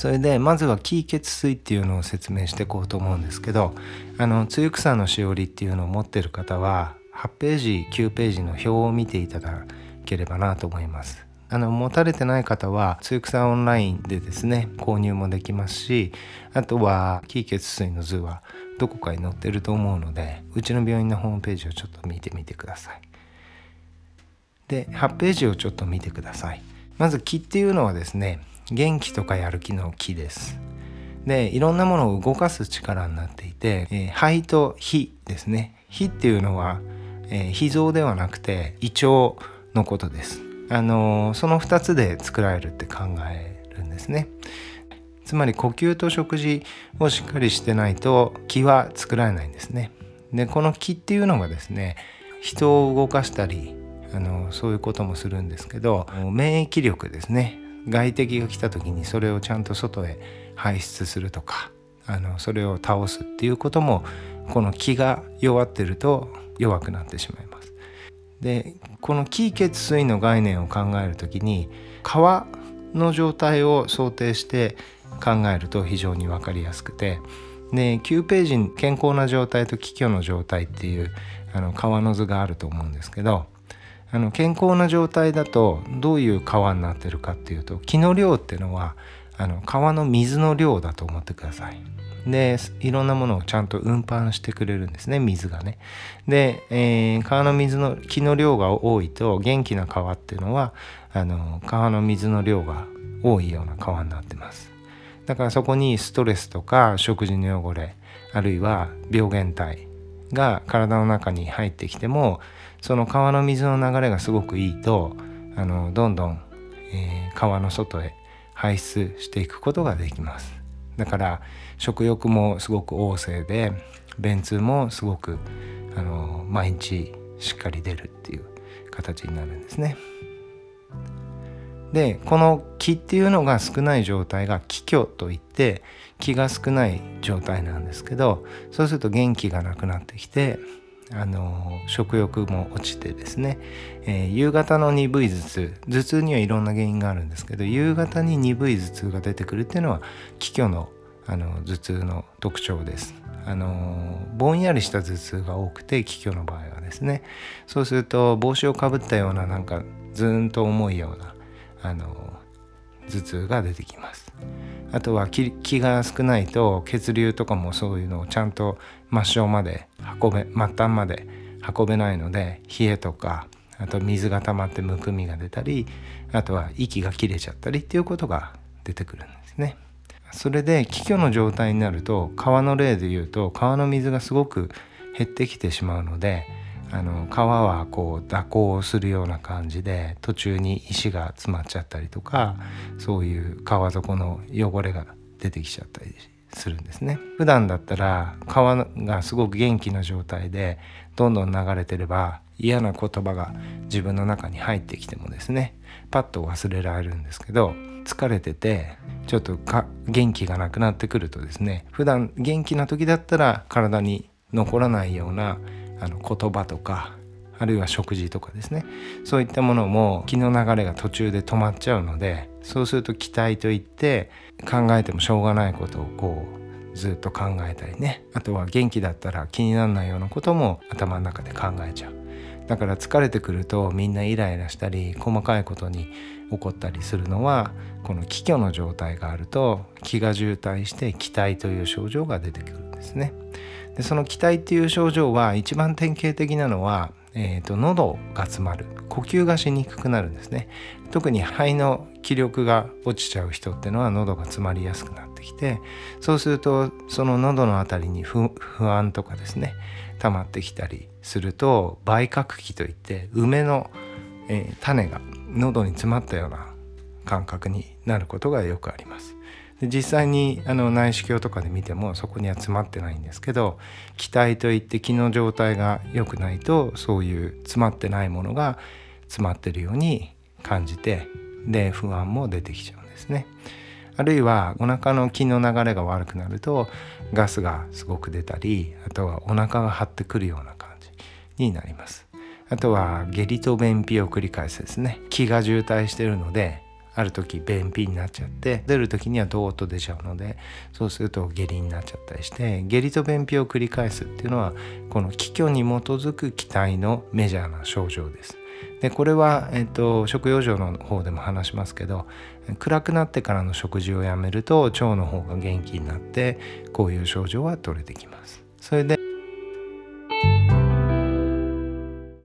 それでまずは気血水っていうのを説明していこうと思うんですけどあの露草のしおりっていうのを持ってる方は8ページ9ページの表を見ていただければなと思います。あの持たれてない方は露草オンラインでですね購入もできますしあとは気血水の図はどこかに載ってると思うのでうちの病院のホームページをちょっと見てみてください。で8ページをちょっと見てください。まず気っていうのはですね元気とかやる気の気です。でいろんなものを動かす力になっていて、えー、肺と火ですね。火っていうのは、えー、脾臓ではなくて胃腸のことです。あのー、その2つで作られるって考えるんですね。つまり呼吸と食事をしっかりしてないと気は作られないんですね。でこの気っていうのがですね人を動かしたりあのそういうこともするんですけど免疫力ですね外敵が来た時にそれをちゃんと外へ排出するとかあのそれを倒すっていうこともこの気が弱ってると弱くなってしまいます。でこの気血水の概念を考える時に川の状態を想定して考えると非常に分かりやすくてで9ページに健康な状態と気虚の状態っていうあの川の図があると思うんですけどあの健康な状態だとどういう川になってるかっていうと気の量っていうのはあの川の水の量だと思ってください。でいろんなものをちゃんと運搬してくれるんですね水がね。で、えー、川の水の気の量が多いと元気な川っていうのはあの川の水の量が多いような川になってます。だからそこにストレスとか食事の汚れあるいは病原体が体の中に入ってきてもその川の水の流れがすごくいいとあのどんどん、えー、川の外へ排出していくことができますだから食欲もすごく旺盛で便通もすごくあの毎日しっかり出るっていう形になるんですね。でこの気っていうのが少ない状態が気虚といって気が少ない状態なんですけどそうすると元気がなくなってきてあの食欲も落ちてですね、えー、夕方の鈍い頭痛頭痛にはいろんな原因があるんですけど夕方に鈍い頭痛が出てくるっていうのは気虚のあの頭痛の特徴です。あのぼんやりした頭痛が多くて気虚の場合はですねそうすると帽子をかぶったようななんかずーんと重いようなあの頭痛が出てきます。あとは気が少ないと血流とかもそういうのをちゃんと末梢まで運べ末端まで運べないので冷えとかあと水が溜まってむくみが出たりあとは息が切れちゃったりっていうことが出てくるんですね。それで気虚の状態になると川の例で言うと川の水がすごく減ってきてしまうのであの川はこう蛇行するような感じで途中に石が詰まっちゃったりとかそういう川底の汚れが出てきちゃったりするんですね。普段だったら川がすごく元気な状態でどんどん流れてれば嫌な言葉が自分の中に入ってきてもですねパッと忘れられるんですけど疲れててちょっと元気がなくなってくるとですね普段元気な時だったら体に残らないようなあの言葉とかあるいは食事とかですね。そういったものも気の流れが途中で止まっちゃうのでそうすると期待といって考えてもしょうがないことをこうずっと考えたりね。あとは元気だったら気にならないようなことも頭の中で考えちゃう。だから疲れてくるとみんなイライラしたり細かいことに起こったりするのはこの気虚の状態があると気が渋滞して気体という症状が出てくるんですね。でその気体っていう症状は一番典型的なのは、えーと、喉が詰まる呼吸がしにくくなるんですね特に肺の気力が落ちちゃう人っていうのは喉が詰まりやすくなってきてそうするとその喉の辺りに不安とかですね溜まってきたりすると梅核気といって梅の、えー、種が喉に詰まったような感覚になることがよくあります。で実際にあの内視鏡とかで見てもそこには詰まってないんですけど気体といって気の状態が良くないとそういう詰まってないものが詰まってるように感じてで不安も出てきちゃうんですね。あるいはお腹の気の流れが悪くなるとガスがすごく出たりあとはお腹が張ってくるような感じになります。あとは下痢と便秘を繰り返すですね気が渋滞してるのである時便秘になっちゃって出る時にはドーッと出ちゃうのでそうすると下痢になっちゃったりして下痢と便秘を繰り返すっていうのはこの気虚に基づく気体のメジャーな症状です。でこれは、えっと、食用状の方でも話しますけど暗くなってからの食事をやめると腸の方が元気になってこういう症状は取れてきます。それで